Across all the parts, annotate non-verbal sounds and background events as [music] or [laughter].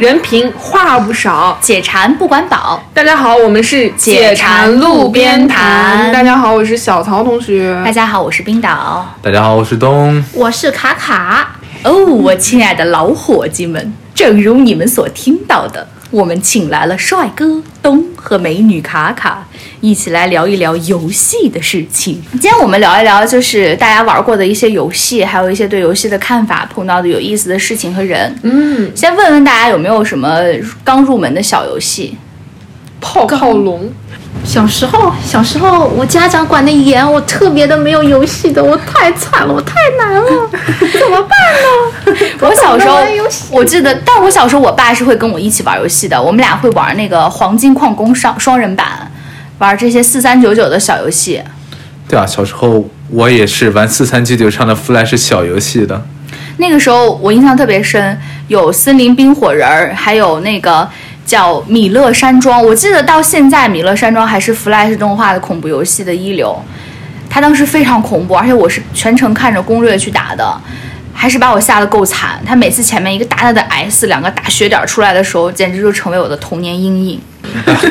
人贫话不少，解馋不管饱。大家好，我们是解馋路边摊大家好，我是小曹同学。大家好，我是冰岛。大家好，我是东。我是卡卡。哦，我亲爱的老伙计们，正如你们所听到的，我们请来了帅哥东和美女卡卡，一起来聊一聊游戏的事情。今天我们聊一聊，就是大家玩过的一些游戏，还有一些对游戏的看法，碰到的有意思的事情和人。嗯，先问问大家有没有什么刚入门的小游戏？泡泡龙，小时候，小时候我家长管的严，我特别的没有游戏的，我太惨了，我太难了，[laughs] 怎么办呢？我小时候我记得，但我小时候我爸是会跟我一起玩游戏的，我们俩会玩那个黄金矿工双双人版，玩这些四三九九的小游戏。对啊，小时候我也是玩四三九九上的 Flash 小游戏的。那个时候我印象特别深，有森林冰火人儿，还有那个叫米勒山庄。我记得到现在，米勒山庄还是 Flash 动画的恐怖游戏的一流。它当时非常恐怖，而且我是全程看着攻略去打的，还是把我吓得够惨。它每次前面一个大大的 S，两个大血点出来的时候，简直就成为我的童年阴影。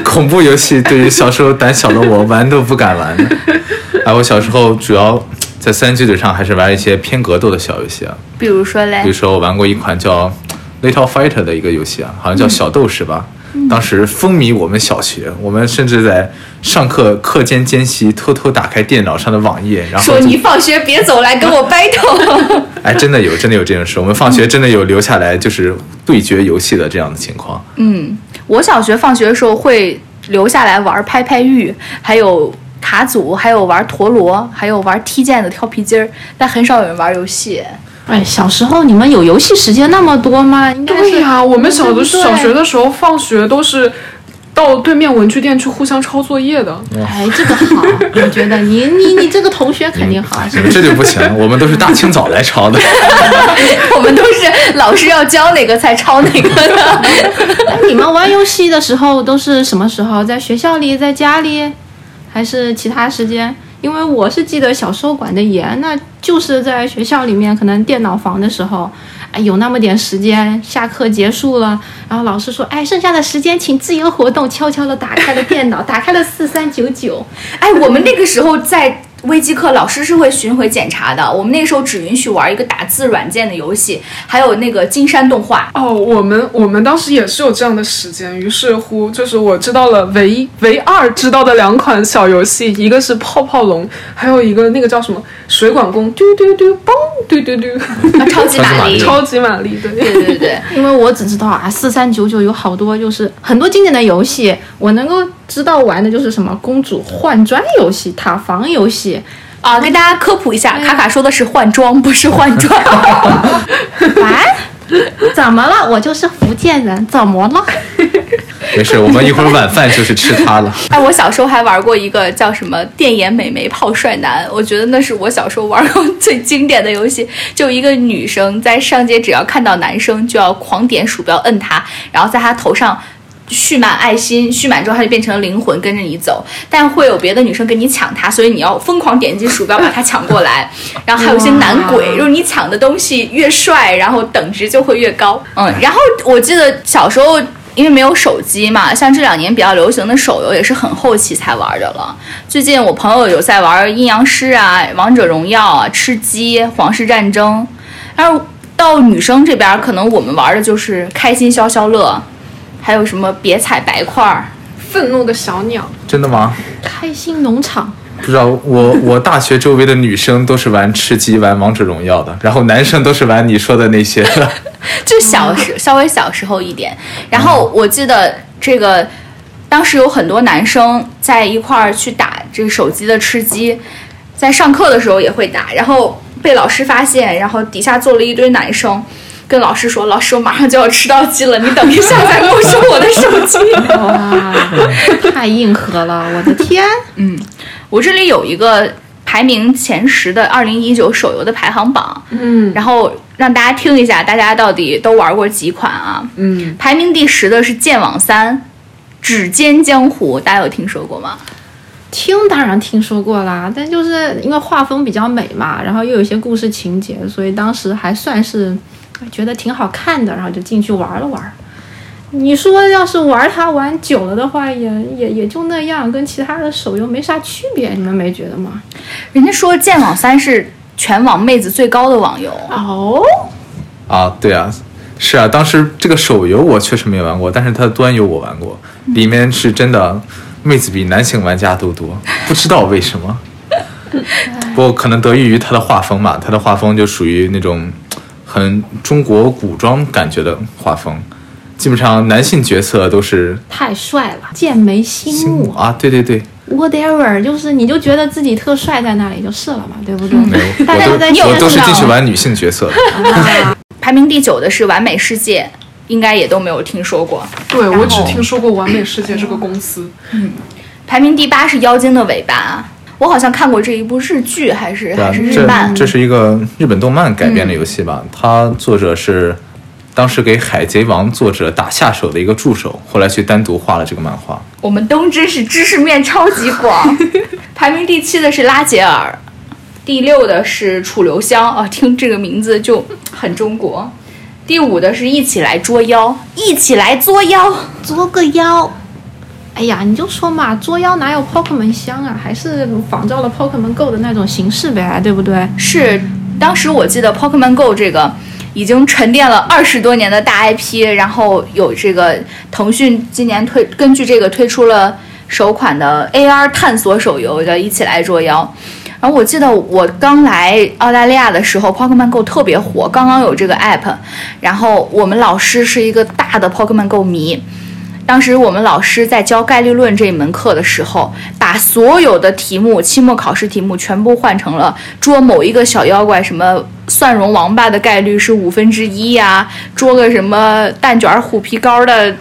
恐怖游戏对于小时候胆小的我玩都不敢玩的。哎，我小时候主要在三九九上还是玩一些偏格斗的小游戏啊，比如说嘞比如，说我玩过一款叫 Little Fighter 的一个游戏啊，好像叫小斗士吧。当时风靡我们小学，我们甚至在上课课间间隙偷偷打开电脑上的网页，然后说你放学别走，来跟我 battle。[laughs] 哎，真的有，真的有这种事。我们放学真的有留下来就是对决游戏的这样的情况。嗯，我小学放学的时候会留下来玩拍拍玉，还有卡组，还有玩陀螺，还有玩踢毽子、跳皮筋儿，但很少有人玩游戏。哎，小时候你们有游戏时间那么多吗？应该是对呀、我们小的小学的时候放学都是到对面文具店去互相抄作业的。哎，这个好，我觉得你 [laughs] 你你这个同学肯定好，你们这就不行，我们都是大清早来抄的。[laughs] 我们都是老师要教哪个才抄哪个的。[laughs] 你们玩游戏的时候都是什么时候？在学校里，在家里，还是其他时间？因为我是记得小时候管的严，那就是在学校里面，可能电脑房的时候，哎，有那么点时间，下课结束了，然后老师说，哎，剩下的时间请自由活动，悄悄的打开了电脑，打开了四三九九，[laughs] 哎，我们那个时候在微机课，老师是会巡回检查的。我们那个时候只允许玩一个打字软件的游戏，还有那个金山动画。哦，我们我们当时也是有这样的时间，于是乎就是我知道了唯一唯二知道的两款小游戏，一个是泡泡龙，还有一个那个叫什么水管工，丢丢丢，嘣，丢丢丢，啊 [laughs] 超级玛丽，[laughs] 超级玛丽，对。对对对，因为我只知道啊，四三九九有好多就是很多经典的游戏，我能够知道玩的就是什么公主换装游戏、塔防游戏。啊，跟大家科普一下，卡卡说的是换装，不是换装。啊？[laughs] 怎么了？我就是福建人，怎么了？没事，我们一会儿晚饭就是吃它了。[laughs] 哎，我小时候还玩过一个叫什么“电眼美眉泡帅男”，我觉得那是我小时候玩过最经典的游戏。就一个女生在上街，只要看到男生就要狂点鼠标摁他，然后在他头上。蓄满爱心，蓄满之后它就变成了灵魂跟着你走，但会有别的女生跟你抢它，所以你要疯狂点击鼠标把它抢过来。[laughs] 然后还有一些男鬼，哇就是你抢的东西越帅，然后等值就会越高。嗯，然后我记得小时候因为没有手机嘛，像这两年比较流行的手游也是很后期才玩的了。最近我朋友有在玩阴阳师啊、王者荣耀啊、吃鸡、皇室战争，但是到女生这边，可能我们玩的就是开心消消乐，还有什么别踩白块儿。愤怒的小鸟，真的吗？开心农场，不知道，我 [laughs] 我大学周围的女生都是玩吃鸡、玩王者荣耀的，然后男生都是玩你说的那些的。[laughs] 就小时、[laughs] 稍微小时候一点。然后我记得这个，当时有很多男生在一块儿去打这个手机的吃鸡，在上课的时候也会打，然后被老师发现，然后底下坐了一堆男生。跟老师说，老师，我马上就要吃到鸡了，你等一下再没收我的手机。[laughs] 哇，太硬核了！我的天，嗯我这里有一个排名前十的二零一九手游的排行榜，嗯然后让大家听一下，大家到底都玩过几款啊？嗯，排名第十的是《剑网三》，《指尖江湖》，大家有听说过吗？听当然听说过啦，但就是因为画风比较美嘛，然后又有一些故事情节，所以当时还算是觉得挺好看的，然后就进去玩了玩。你说要是玩它玩久了的话，也也也就那样，跟其他的手游没啥区别，你们没觉得吗？人家说《剑网三》是全网妹子最高的网游，哦，啊，对啊，是啊，当时这个手游我确实没玩过，但是它的端游我玩过，里面是真的妹子比男性玩家都多，[laughs] 不知道为什么。不过可能得益于它的画风嘛，它的画风就属于那种很中国古装感觉的画风，基本上男性角色都是太帅了，剑眉星目啊，对对对，，whatever，就是你就觉得自己特帅在那里就是了嘛，对不对？没有，[laughs] 大家都在我都是进去玩女性角色的。[laughs] 排名第九的是完美世界，应该也都没有听说过。对我只听说过完美世界这个公司，嗯排名第八是妖精的尾巴，我好像看过这一部日剧，还是啊还是，日漫。这是一个日本动漫改编的游戏吧？它作者是当时给《海贼王》作者打下手的一个助手，后来去单独画了这个漫画。我们东芝是知识面超级广。[laughs] 排名第七的是拉杰尔，第六的是楚留香啊，听这个名字就很中国。第五的是一起来捉妖，一起来捉妖。捉个妖。哎呀，你就说嘛，捉妖哪有 Pokemon 香啊？还是仿照了 Pokemon Go 的那种形式呗，对不对？是当时我记得 Pokemon Go 这个已经沉淀了二十多年的大 IP，然后有这个腾讯今年推根据这个推出了首款的 AR 探索手游，叫《一起来捉妖》。然后我记得我刚来澳大利亚的时候，Pokemon Go 特别火，刚刚有这个 app，然后我们老师是一个大的 Pokemon Go 迷。当时我们老师在教概率论这一门课的时候，把所有的题目，期末考试题目全部换成了捉某一个小妖怪，什么蒜蓉王八的概率是五分之一呀，捉个什么蛋卷虎皮膏的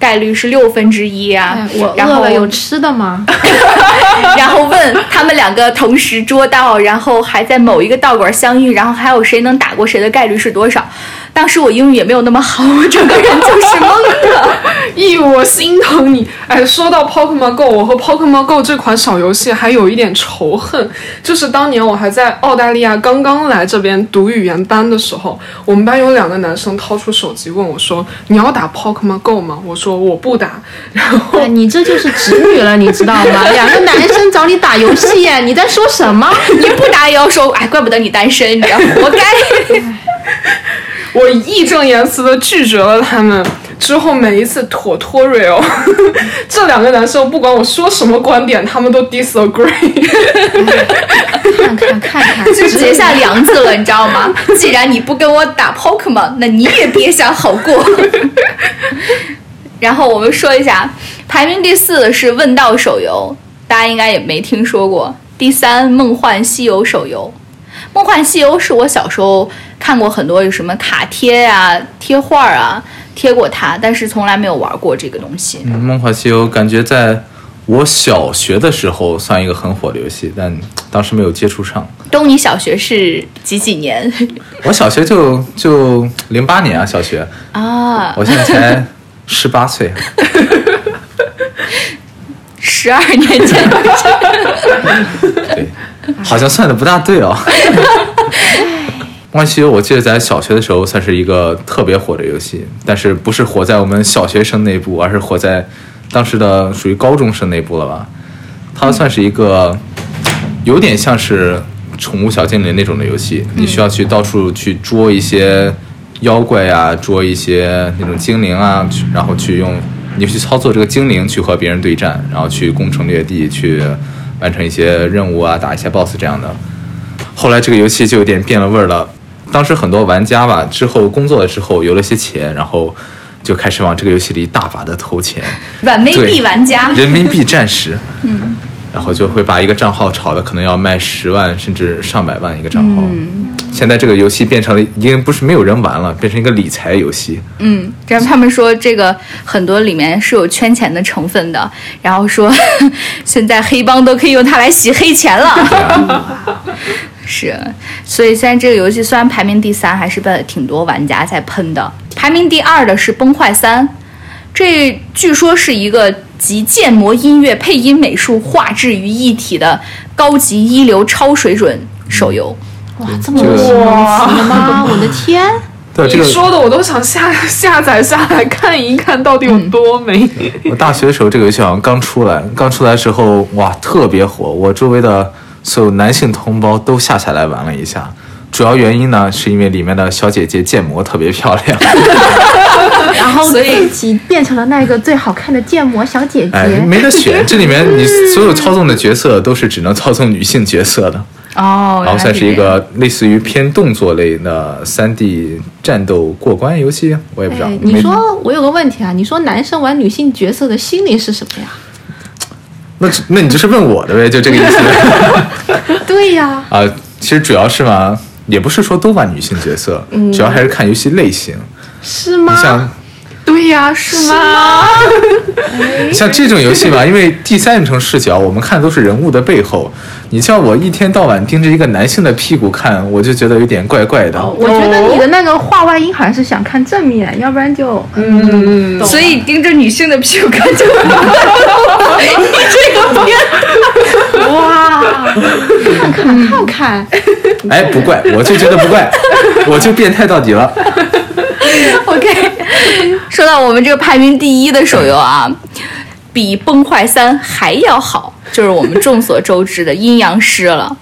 概率是六分之一呀哎，。我然后饿了，有吃的吗？[laughs] 然后问他们两个同时捉到，然后还在某一个道馆相遇，然后还有谁能打过谁的概率是多少？当时我英语也没有那么好，我整个人就是懵的。[laughs] 咦，我心疼你。哎，说到 Pokemon Go，我和 Pokemon Go 这款小游戏还有一点仇恨，就是当年我还在澳大利亚刚刚来这边读语言班的时候，我们班有两个男生掏出手机问我说：“你要打 Pokemon Go 吗？”我说：“我不打。”然后哎，你这就是直女了，你知道吗？两个男生找你打游戏耶，你在说什么？[laughs] 你不打也要说，哎，怪不得你单身，你活该。[laughs] 我义正言辞的拒绝了他们。之后每一次 tutorial，[laughs] 这两个男生不管我说什么观点，他们都 disagree。看看看看，[laughs] 就结下梁子了，你知道吗？既然你不跟我打 Pokemon，那你也别想好过。[laughs] 然后我们说一下，排名第四的是问道手游，大家应该也没听说过。第三，梦幻西游手游。梦幻西游是我小时候看过很多有什么卡贴啊、贴画啊，贴过它，但是从来没有玩过这个东西。嗯，《梦幻西游》感觉在我小学的时候算一个很火的游戏，但当时没有接触上。东尼小学是几几年 [laughs] 我小学就就零八年啊，小学，啊？我现在才十八岁。[laughs] 十二年前 [laughs] [laughs] 好像算的不大对哦。梦幻西游，我记得在小学的时候算是一个特别火的游戏，但是不是火在我们小学生内部，而是火在当时的属于高中生内部了吧？它算是一个有点像是宠物小精灵那种的游戏，你需要去到处去捉一些妖怪啊，捉一些那种精灵啊，去然后去用你去操作这个精灵去和别人对战，然后去攻城略地，去完成一些任务啊，打一些 BOSS 这样的。后来这个游戏就有点变了味儿了。当时很多玩家吧，之后工作了之后有了些钱，然后就开始往这个游戏里大把的投钱，软妹币玩家。人民币战士，嗯，然后就会把一个账号炒的可能要卖十万甚至上百万一个账号。现在这个游戏变成了已经不是没有人玩了，变成一个理财游戏。嗯，然后他们说这个很多里面是有圈钱的成分的，然后说 [laughs] 现在黑帮都可以用它来洗黑钱了。是，所以现在这个游戏虽然排名第三，还是被挺多玩家在喷的。排名第二的是《崩坏三》，这据说是一个集建模、音乐、配音、美术、画质于一体的高级一流超水准手游。哇，这么多形容词吗？我的天！[laughs] 你对这个，说的我都想下 [laughs] 下载下来看一看，到底有多美。我大学的时候这个游戏好像刚出来，刚出来的时候哇特别火，我周围的所有男性同胞都下下来玩了一下。主要原因呢，是因为里面的小姐姐建模特别漂亮，[laughs] 然后所以自己变成了那个最好看的建模小姐姐。哎，没得选。这里面你所有操纵的角色都是只能操纵女性角色的，哦，然后算是一个类似于偏动作类的三 D 战斗过关游戏，我也不知道。哎，你说我有个问题啊，你说男生玩女性角色的心理是什么呀？那那你就是问我的呗，就这个意思 [laughs] 对呀，啊。其实主要是嘛，也不是说都玩女性角色，主要还是看游戏类型。是吗？你像对呀，是吗？像这种游戏吧，[laughs] 因为第三人称视角，我们看都是人物的背后。你叫我一天到晚盯着一个男性的屁股看，我就觉得有点怪怪的。我觉得你的那个话外音好像是想看正面，要不然就嗯，所以盯着女性的屁股看就，你 [laughs] 这个片哇，看看看看，哎，不怪，我就觉得不怪，[laughs] 我就变态到底了。OK，说到我们这个排名第一的手游啊，比《崩坏三》还要好，就是我们众所周知的《阴阳师》了。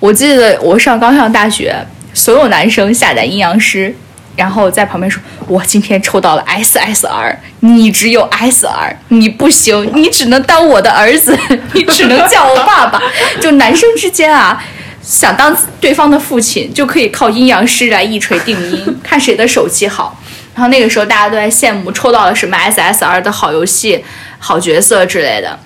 我记得我上刚上大学，所有男生下载《阴阳师》，然后在旁边说：“我今天抽到了 SSR，你只有 SR，你不行，你只能当我的儿子，[laughs] 你只能叫我爸爸。”就男生之间啊。想当对方的父亲，就可以靠阴阳师来一锤定音，[laughs] 看谁的手气好。然后那个时候大家都在羡慕抽到了什么 SSR 的好游戏、好角色之类的。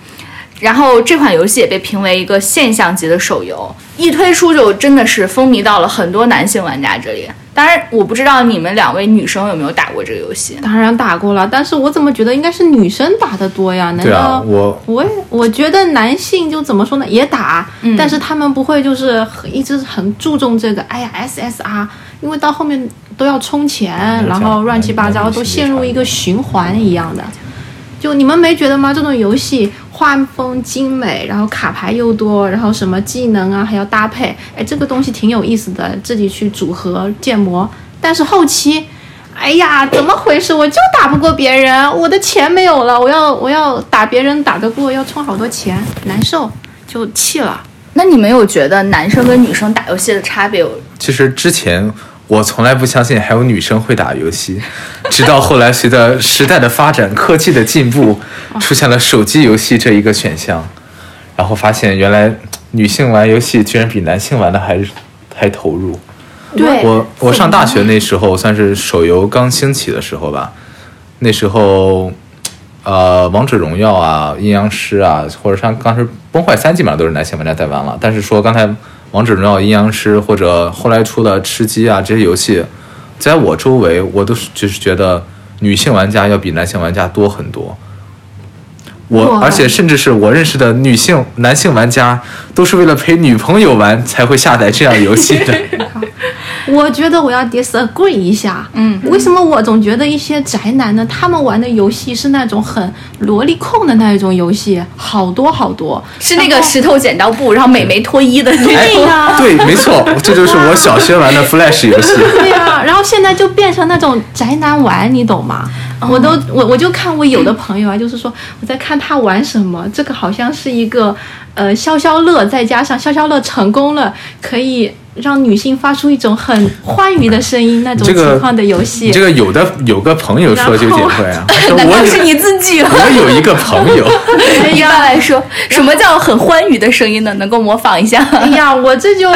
然后这款游戏也被评为一个现象级的手游，一推出就真的是风靡到了很多男性玩家这里。当然，我不知道你们两位女生有没有打过这个游戏。当然打过了，但是我怎么觉得应该是女生打的多呀？难道，我我也我觉得男性就怎么说呢，也打，嗯但是他们不会就是很一直很注重这个，哎呀 SSR，因为到后面都要充钱，然后乱七八糟都陷入一个循环一样的。就你们没觉得吗？这种游戏画风精美，然后卡牌又多，然后什么技能啊还要搭配，哎，这个东西挺有意思的，自己去组合建模。但是后期，哎呀，怎么回事？我就打不过别人，我的钱没有了，我要我要打别人打得过，要充好多钱，难受，就气了。那你们有觉得男生跟女生打游戏的差别有？其实之前我从来不相信还有女生会打游戏，[laughs] 直到后来随着时代的发展、科技的进步，出现了手机游戏这一个选项，然后发现原来女性玩游戏居然比男性玩的还还投入。对我我上大学那时候算是手游刚兴起的时候吧，那时候，呃，王者荣耀啊、阴阳师啊，或者像当时崩坏三基本上都是男性玩家在玩了。但是说刚才王者荣耀、阴阳师或者后来出的吃鸡啊这些游戏，在我周围我都是就是觉得女性玩家要比男性玩家多很多。我而且甚至是我认识的女性、男性玩家，都是为了陪女朋友玩才会下载这样游戏的。[laughs] [laughs] [laughs] 我觉得我要 disagree 一下，嗯，为什么我总觉得一些宅男呢，他们玩的游戏是那种很萝莉控的那一种游戏，好多好多，是那个石头剪刀布，然后美眉脱衣的那哎种。对呀、对，没错，这就是我小学玩的 Flash 游戏。对呀、然后现在就变成那种宅男玩，你懂吗？我都我我就看我有的朋友啊，就是说我在看他玩什么，这个好像是一个呃消消乐，再加上消消乐成功了，可以让女性发出一种很欢愉的声音那种情况的游戏。你这个有的有个朋友说九姐会啊，[laughs] 他说难道我是你自己吗？我有一个朋友，[laughs] 一般来说，什么叫很欢愉的声音呢？能够模仿一下？哎呀，我这就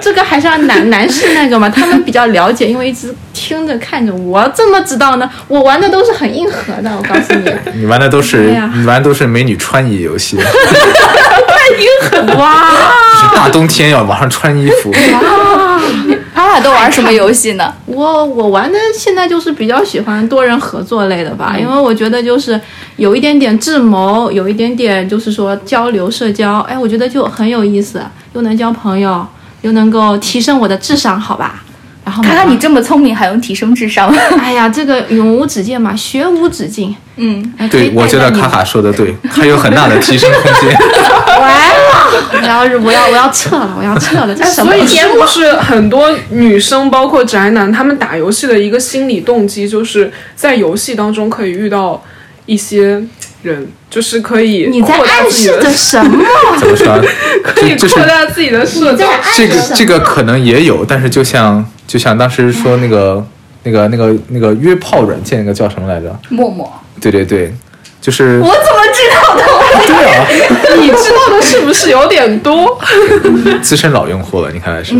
这个还是要男男士那个嘛，他们比较了解，因为一直听着看着，我怎么知道呢？我玩的都是很硬核的，我告诉你，[laughs] 你玩的都是哎你玩的都是美女穿衣游戏，哇，是大冬天要往上穿衣服。哇他俩都玩什么游戏呢？我我玩的现在就是比较喜欢多人合作类的吧，因为我觉得就是有一点点智谋，有一点点就是说交流社交，哎，我觉得就很有意思，又能交朋友，又能够提升我的智商，好吧？然后看看你这么聪明，还用提升智商？[laughs] 哎呀，这个永无止境嘛，学无止境。嗯，对，我觉得卡卡说的对，还有很大的提升空间。[laughs] 完了，我要我要我要撤了，我要撤了，这哎，什么节目？是很多女生，包括宅男，他们打游戏的一个心理动机，就是在游戏当中可以遇到一些人，就是可以你在暗示的着什么？[laughs] 怎么说？可以扩大自己的社交这个这个可能也有，但是就像就像当时说那个那个那个那个约炮软件，那个叫什么来着？陌陌，对对对，就是我怎么知道的？对啊，[laughs] 你知道的是不是有点多？[laughs] 资深老用户了，你看来是。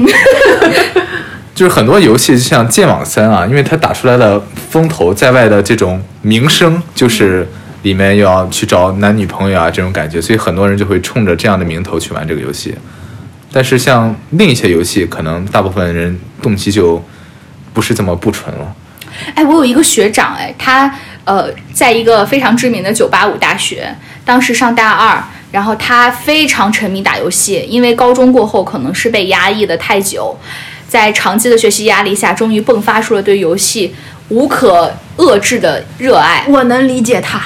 就是很多游戏，就像剑网三啊，因为它打出来的风头在外的这种名声，就是里面又要去找男女朋友啊这种感觉，所以很多人就会冲着这样的名头去玩这个游戏。但是像另一些游戏，可能大部分人动机就不是这么不纯了。哎，我有一个学长，哎，他呃，在一个非常知名的985大学，当时上大二，然后他非常沉迷打游戏，因为高中过后可能是被压抑的太久，在长期的学习压力下，终于迸发出了对游戏无可遏制的热爱。我能理解他，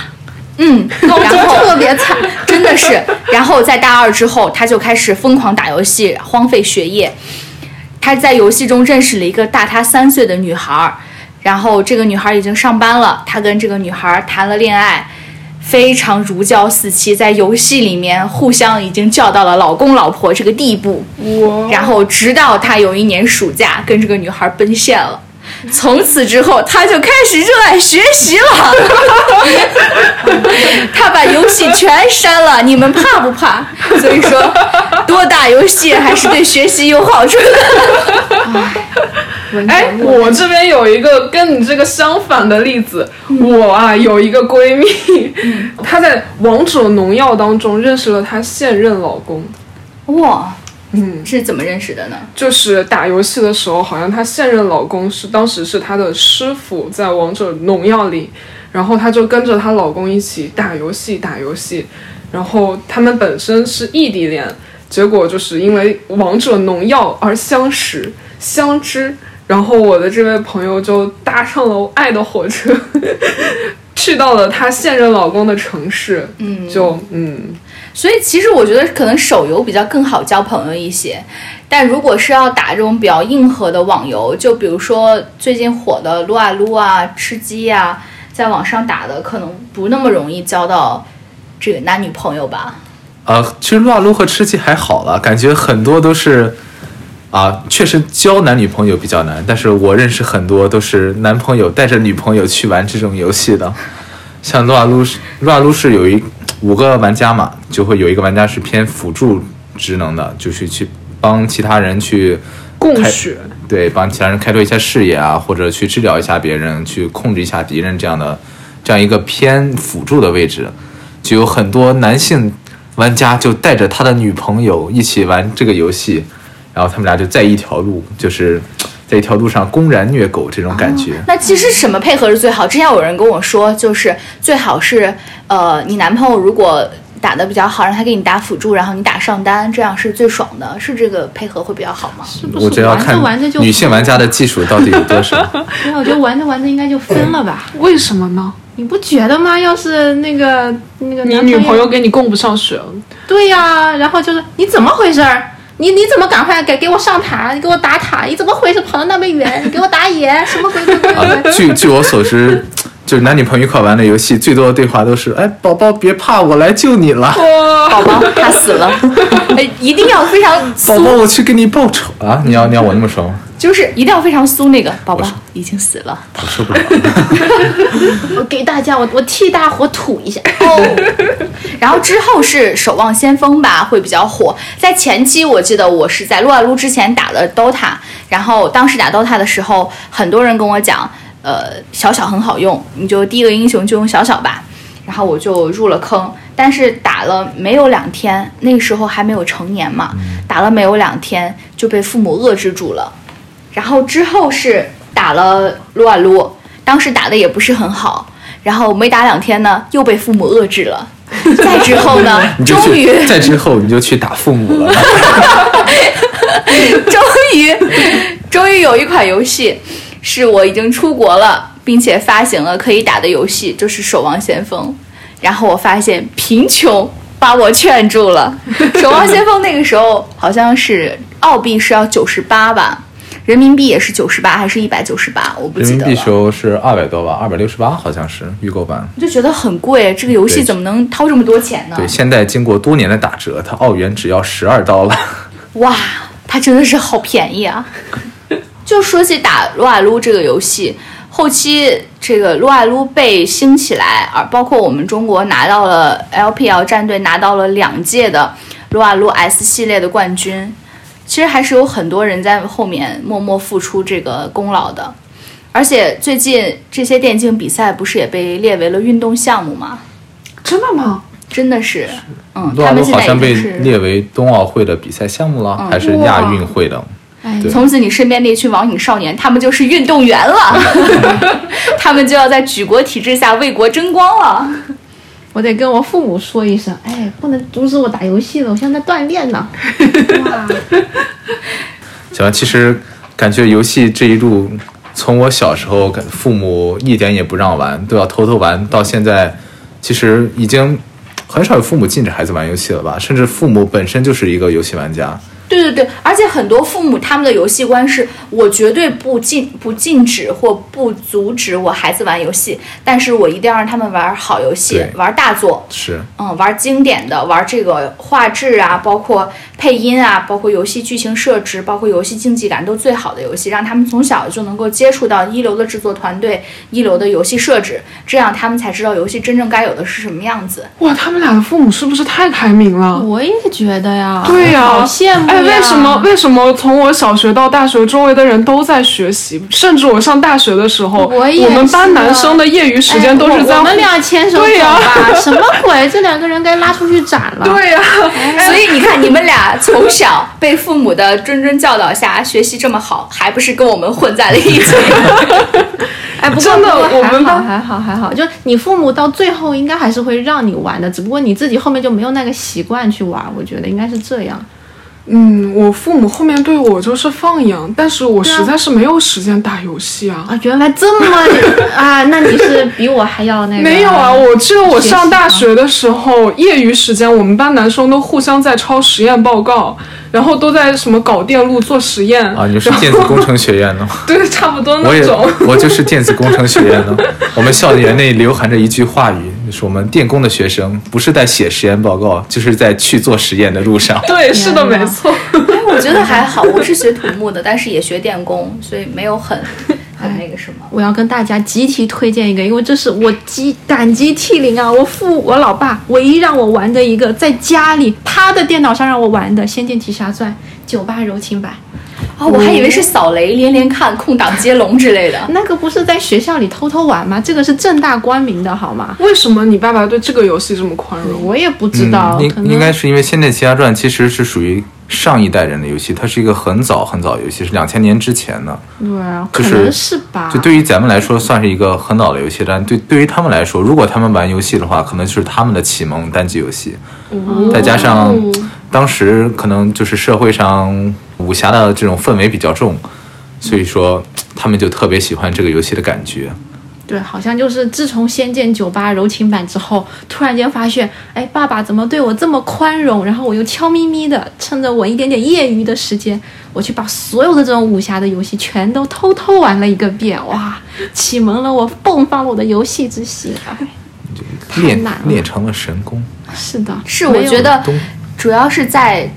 嗯，[laughs] 然后特别惨，[laughs] 真的是。然后在大二之后，他就开始疯狂打游戏，荒废学业。他在游戏中认识了一个大他三岁的女孩儿，然后这个女孩儿已经上班了，他跟这个女孩儿谈了恋爱，非常如胶似漆，在游戏里面互相已经叫到了老公老婆这个地步。我然后直到他有一年暑假跟这个女孩奔现了。从此之后，他就开始热爱学习了。[laughs] 他把游戏全删了，你们怕不怕？所以说，多打游戏还是对学习有好处的。哎，我这边有一个跟你这个相反的例子，我啊有一个闺蜜，她在王者荣耀当中认识了她现任老公。哇，嗯，是怎么认识的呢？就是打游戏的时候，好像她现任老公是当时是她的师傅，在王者农药里，然后她就跟着她老公一起打游戏，打游戏，然后他们本身是异地恋，结果就是因为王者农药而相识相知，然后我的这位朋友就搭上了爱的火车，去到了她现任老公的城市，嗯，就嗯。所以其实我觉得可能手游比较更好交朋友一些，但如果是要打这种比较硬核的网游，就比如说最近火的撸啊撸啊、吃鸡啊，在网上打的可能不那么容易交到这个男女朋友吧。啊，其实撸啊撸和吃鸡还好了，感觉很多都是啊，确实交男女朋友比较难。但是我认识很多都是男朋友带着女朋友去玩这种游戏的，像撸啊撸是，撸啊撸是有一五个玩家嘛，就会有一个玩家是偏辅助职能的，就是去帮其他人去开对，帮其他人开拓一下视野啊，或者去治疗一下别人，去控制一下敌人这样的这样一个偏辅助的位置，就有很多男性玩家就带着他的女朋友一起玩这个游戏，然后他们俩就在一条路，就是在一条路上公然虐狗这种感觉。那其实什么配合是最好？之前有人跟我说，就是最好是呃，你男朋友如果打的比较好，让他给你打辅助，然后你打上单，这样是最爽的。是这个配合会比较好吗？是不是我这要玩着看玩着就女性玩家的技术到底有多少。[laughs] 对，我觉得玩着玩着应该就分了吧？为什么呢？你不觉得吗？要是那个那个你男女朋友跟你供不上学，对呀、然后就是你怎么回事儿？你你怎么赶快给给我上塔？你给我打塔？你怎么回事？跑到那么远？你给我打野？什么鬼鬼鬼啊鬼？，据据我所知，[tsk] 就是男女朋友一块玩的游戏，最多的对话都是：“哎，宝宝别怕，我来救你了。”宝宝他死了，哎，一定要非常宝宝，我去给你报仇啊！你要你要我那么说吗？就是一定要非常酥。那个宝宝已经死了。我受不了。[laughs] 我给大家，我我替大伙吐一下。[laughs] 哦，然后之后是《守望先锋》吧，会比较火。在前期，我记得我是在撸啊撸之前打了 DOTA，然后当时打 DOTA 的时候，很多人跟我讲，呃，小小很好用，你就第一个英雄就用小小吧。然后我就入了坑，但是打了没有两天，那个时候还没有成年嘛，打了没有两天就被父母遏制住了。然后之后是打了撸啊撸，当时打的也不是很好，然后没打两天呢，又被父母遏制了。[laughs] 再之后呢终于去，再之后你就去打父母了。[laughs] 终于，终于有一款游戏是我已经出国了，并且发行了可以打的游戏，就是《守望先锋》。然后我发现贫穷把我劝住了。守望先锋那个时候好像是澳币是要九十八吧，人民币也是九十八还是一百九十八，我不人民币记得了。时候是二百多吧，二百六十八好像是预购版。我就觉得很贵，这个游戏怎么能掏这么多钱呢？对，现在经过多年的打折，它澳元只要十二刀了。[laughs] 哇，它真的是好便宜啊！就说起打撸啊撸这个游戏，后期这个撸啊撸被兴起来，而包括我们中国拿到了 LPL 战队拿到了两届的撸啊撸 S 系列的冠军，其实还是有很多人在后面默默付出这个功劳的。而且最近这些电竞比赛不是也被列为了运动项目吗？真的吗？真的是，嗯，他们现在好像被已经是列为冬奥会的比赛项目了，嗯还是亚运会的？哎从此你身边那群网瘾少年，他们就是运动员了，[laughs] 他们就要在举国体制下为国争光了。我得跟我父母说一声，哎，不能阻止我打游戏了，我现在锻炼呢。哇，[laughs] 行，其实感觉游戏这一路，从我小时候跟父母一点也不让玩，都要偷偷玩，到现在，其实已经很少有父母禁止孩子玩游戏了吧？甚至父母本身就是一个游戏玩家。对对对，而且很多父母他们的游戏观是，我绝对不禁不禁止或不阻止我孩子玩游戏，但是我一定要让他们玩好游戏对，玩大作，是，嗯，玩经典的，玩这个画质啊，包括配音啊，包括游戏剧情设置，包括游戏竞技感都最好的游戏，让他们从小就能够接触到一流的制作团队、一流的游戏设置，这样他们才知道游戏真正该有的是什么样子。哇，他们俩的父母是不是太开明了？我也觉得呀，对呀、好羡慕呀。哎，为什么为什么从我小学到大学，周围的人都在学习？甚至我上大学的时候，我也们班男生的业余时间都是在哎我我们俩牵手走对呀吧？什么鬼？这两个人该拉出去斩了。[laughs] 对呀、[laughs] 所以你看，你们俩从小被父母的谆谆教导下学习这么好，还不是跟我们混在了一起？[laughs] 哎，不过真的不过还好我们班还好还好，就你父母到最后应该还是会让你玩的，只不过你自己后面就没有那个习惯去玩，我觉得应该是这样。嗯，我父母后面对我就是放养，但是我实在是没有时间打游戏啊。啊，原来这么 [laughs] 啊，那你是比我还要那个？没有啊，我记得我上大学的时候，业余时间我们班男生都互相在抄实验报告，然后都在什么搞电路做实验啊，你是电子工程学院的吗，[laughs] 对，差不多我也那种。我就是电子工程学院的。我们校园内流传着一句话语，就是我们电工的学生不是在写实验报告，就是在去做实验的路上。对，是的，没错。哎，我觉得还好，我是学土木的，但是也学电工，所以没有很很那个什么。我要跟大家集体推荐一个，因为这是我激感激涕零啊！我父我老爸唯一让我玩的一个，在家里他的电脑上让我玩的《仙剑奇侠传》九八柔情版，哦，我还以为是扫雷、连连看、空档接龙之类的。[laughs] 那个不是在学校里偷偷玩吗？这个是正大光明的好吗？为什么你爸爸对这个游戏这么宽容？我也不知道，嗯，应应该是因为《仙剑奇侠传》其实是属于上一代人的游戏，它是一个很早很早的游戏，是两千年之前的。对啊，就是可能是吧。就对于咱们来说，算是一个很老的游戏，但对对于他们来说，如果他们玩游戏的话，可能就是他们的启蒙单机游戏。再加上当时可能就是社会上武侠的这种氛围比较重，所以说他们就特别喜欢这个游戏的感觉。对，好像就是自从《仙剑九八柔情版》之后，突然间发现，哎，爸爸怎么对我这么宽容？然后我又悄咪咪的，趁着我一点点业余的时间，我去把所有的这种武侠的游戏全都偷偷玩了一个遍，哇，启蒙了我，迸发了我的游戏之心。哎，太练难了练成了神功。是的，是，我觉得主要是在《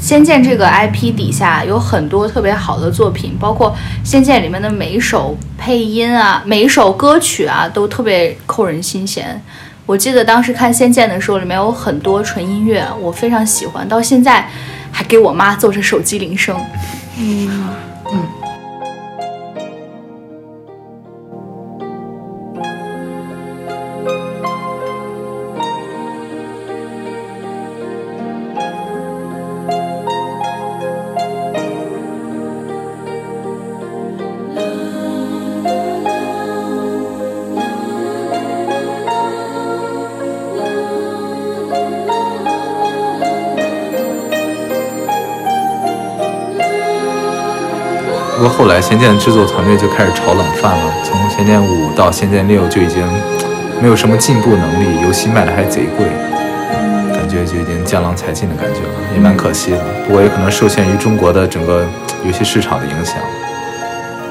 仙剑》这个 IP 底下有很多特别好的作品，包括《仙剑》里面的每一首配音啊，每一首歌曲啊，都特别扣人心弦。我记得当时看《仙剑》的时候，里面有很多纯音乐，我非常喜欢，到现在还给我妈做着手机铃声。嗯后来《仙剑》制作团队就开始炒冷饭了，从《仙剑五》到《仙剑六》就已经没有什么进步能力，游戏卖的还贼贵，感觉就已经江郎才尽的感觉了，也蛮可惜的。不过也可能受限于中国的整个游戏市场的影响，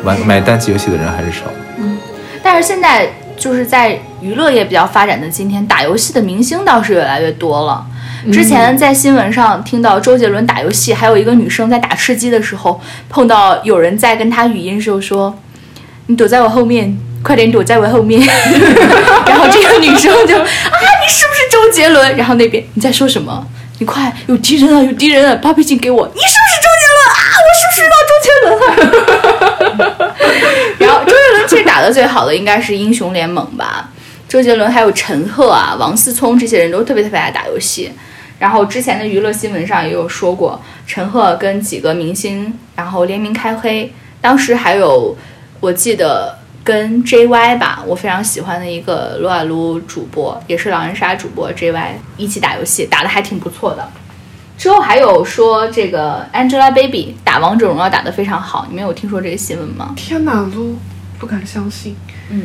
玩买单机游戏的人还是少。嗯但是现在就是在娱乐业比较发展的今天，打游戏的明星倒是越来越多了。之前在新闻上听到周杰伦打游戏，还有一个女生在打吃鸡的时候碰到有人在跟他语音时候说：“你躲在我后面，快点躲在我后面。[laughs] ”然后这个女生就啊，你是不是周杰伦？然后那边你在说什么？你快有敌人了，有敌人了，把背景给我。你是不是周杰伦啊？我是不是遇到周杰伦了？[laughs] 然后周杰伦其实打的最好的应该是英雄联盟吧。周杰伦还有陈赫啊、王思聪这些人都特别特别爱打游戏。然后之前的娱乐新闻上也有说过，陈赫跟几个明星然后联名开黑，当时还有我记得跟 JY 吧，我非常喜欢的一个撸啊撸主播，也是狼人杀主播 JY 一起打游戏，打的还挺不错的。之后还有说这个 Angelababy 打王者荣耀打得非常好，你们有听说这个新闻吗？天哪，撸不敢相信。嗯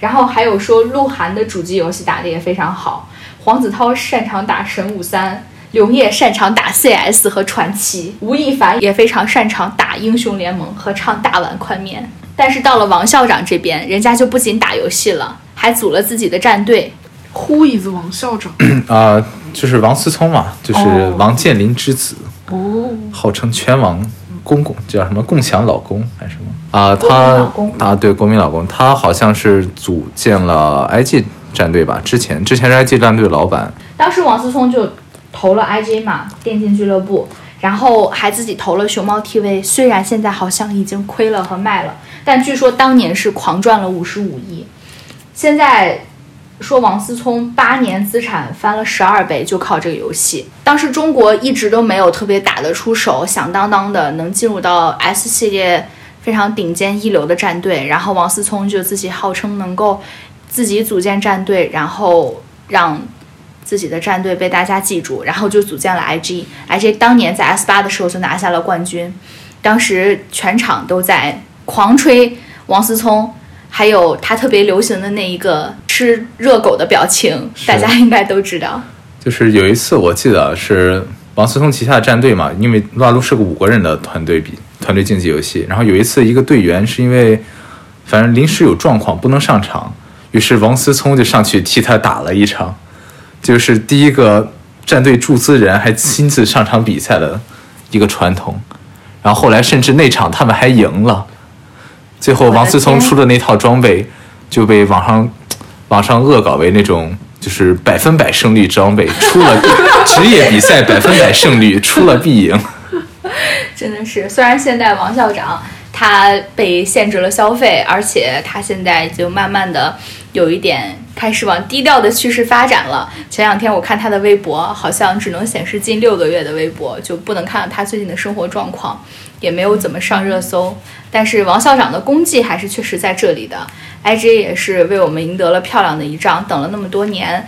然后还有说鹿晗的主机游戏打得也非常好，黄子韬擅长打神武三，刘烨擅长打 CS 和传奇，吴亦凡也非常擅长打英雄联盟和唱大碗宽面。但是到了王校长这边，人家就不仅打游戏了，还组了自己的战队。Who is 王校长？[clears throat] 啊、就是王思聪嘛，就是哦王健林之子，哦，号称拳王公公，叫什么共享老公还是什么啊？他啊，对，国民老公，他好像是组建了 IG 战队吧？之前之前是 IG 战队的老板，当时王思聪就投了 IG 嘛，电竞俱乐部，然后还自己投了熊猫 TV。虽然现在好像已经亏了和卖了，但据说当年是狂赚了五十五亿。现在说王思聪八年资产翻了十二倍，就靠这个游戏。当时中国一直都没有特别打得出手，响当当的能进入到 S 系列非常顶尖一流的战队，然后王思聪就自己号称能够自己组建战队，然后让自己的战队被大家记住，然后就组建了 IG。IG 当年在 S 八的时候就拿下了冠军，当时全场都在狂吹王思聪，还有他特别流行的那一个吃热狗的表情，大家应该都知道。就是有一次我记得是王思聪旗下的战队嘛，因为撸啊撸是个五个人的团队比团队竞技游戏，然后有一次一个队员是因为反正临时有状况不能上场，于是王思聪就上去替他打了一场，就是第一个战队注资人还亲自上场比赛的一个传统，然后后来甚至那场他们还赢了，最后王思聪出的那套装备就被网上网上恶搞为那种就是百分百胜率装备，出了 [laughs] 职业比赛百分百胜率，出了必赢。真的是，虽然现在王校长他被限制了消费，而且他现在就慢慢的有一点开始往低调的趋势发展了。前两天我看他的微博，好像只能显示近六个月的微博，就不能看到他最近的生活状况，也没有怎么上热搜。但是王校长的功绩还是确实在这里的，IG 也是为我们赢得了漂亮的一仗，等了那么多年。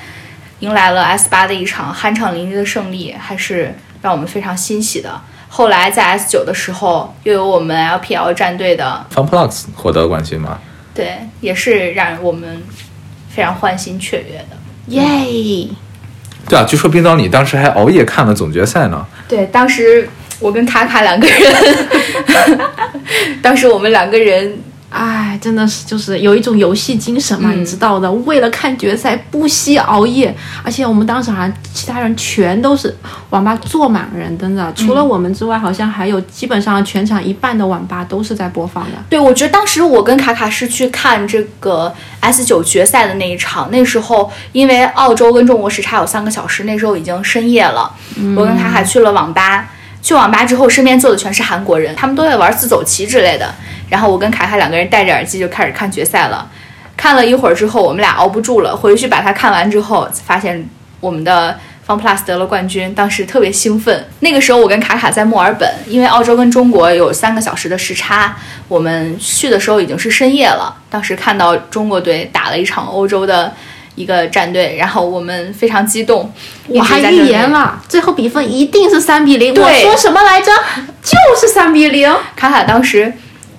迎来了 S 八的一场酣畅淋漓的胜利，还是让我们非常欣喜的。后来在 S 九的时候，又有我们 LPL 战队的，FunPlus 获得冠军嘛？对，也是让我们非常欢欣雀跃的。耶！对啊，据说冰岛你当时还熬夜看了总决赛呢。对，当时我跟卡卡两个人，[laughs] 当时我们两个人哎，真的是就是有一种游戏精神嘛，嗯你知道的，为了看决赛不惜熬夜，而且我们当时好像其他人全都是网吧坐满人，真的，除了我们之外，好像还有基本上全场一半的网吧都是在播放的。对，我觉得当时我跟卡卡是去看这个 S 九决赛的那一场，那时候因为澳洲跟中国时差有三个小时，那时候已经深夜了。我跟卡卡去了网吧，去网吧之后，身边坐的全是韩国人，他们都在玩自走棋之类的。然后我跟卡卡两个人戴着耳机就开始看决赛了。看了一会儿之后，我们俩熬不住了，回去把它看完之后，发现我们的 FunPlus 得了冠军，当时特别兴奋。那个时候我跟卡卡在墨尔本，因为澳洲跟中国有三个小时的时差，我们去的时候已经是深夜了。当时看到中国队打了一场欧洲的一个战队，然后我们非常激动。我还预言了，最后比分一定是三比零。我说什么来着？就是三比零。卡卡当时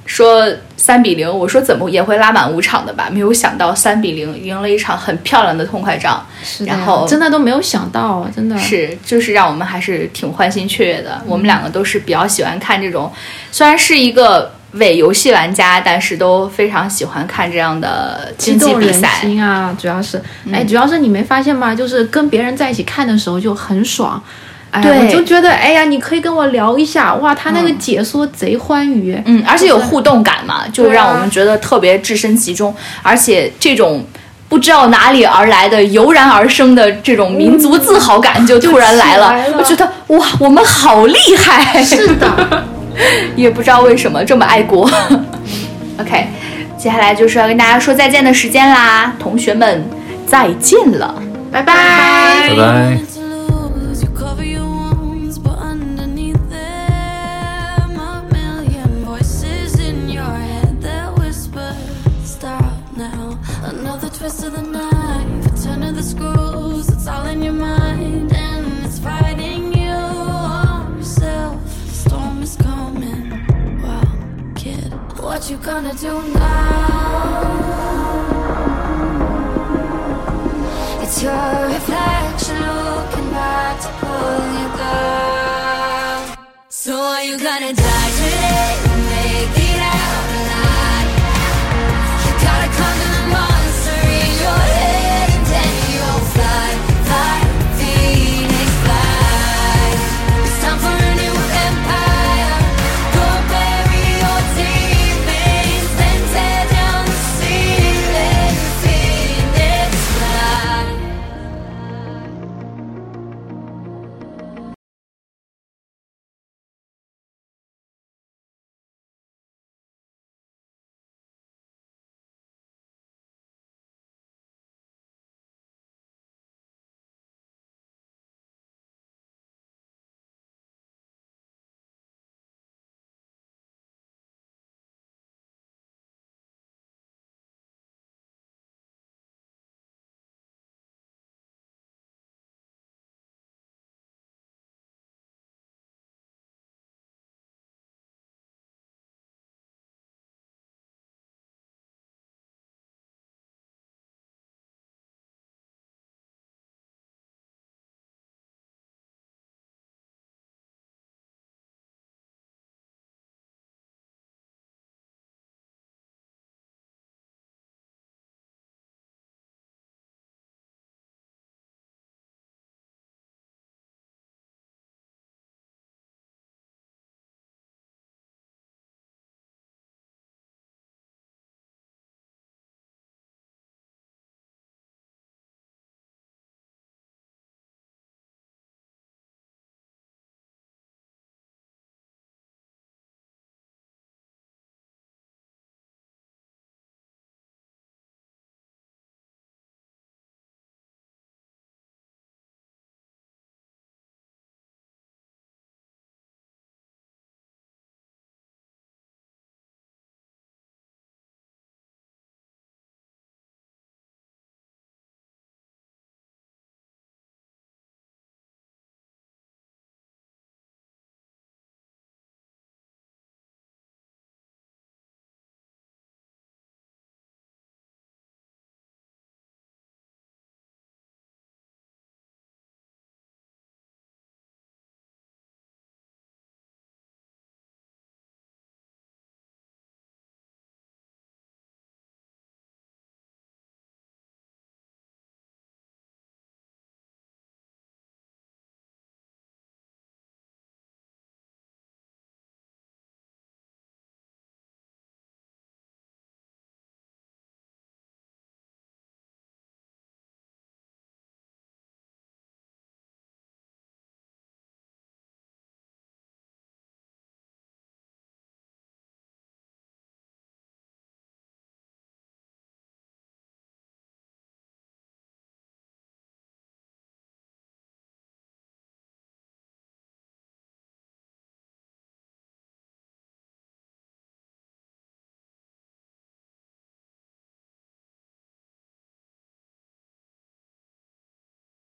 说三比零，我说怎么也会拉满五场的吧，没有想到三比零赢了一场很漂亮的痛快仗，是然后真的都没有想到，真的是就是让我们还是挺欢欣雀跃的。我们两个都是比较喜欢看这种，虽然是一个伪游戏玩家，但是都非常喜欢看这样的激竞技比赛。嗯心啊！主要是，哎，主要是你没发现吗？就是跟别人在一起看的时候就很爽。哎，对我就觉得，哎呀，你可以跟我聊一下，哇，他那个嗯解说贼欢愉，嗯，而且有互动感嘛，就让我们觉得特别置身其中，而且这种。不知道哪里而来的油然而生的这种民族自豪感就突然来了我觉得哇，我们好厉害！是的，[laughs] 也不知道为什么这么爱国。[laughs] OK，接下来就是要跟大家说再见的时间啦，同学们再见了。拜拜。拜拜。You gonna do now? It's your reflection looking back to pull you down. So are you gonna die today?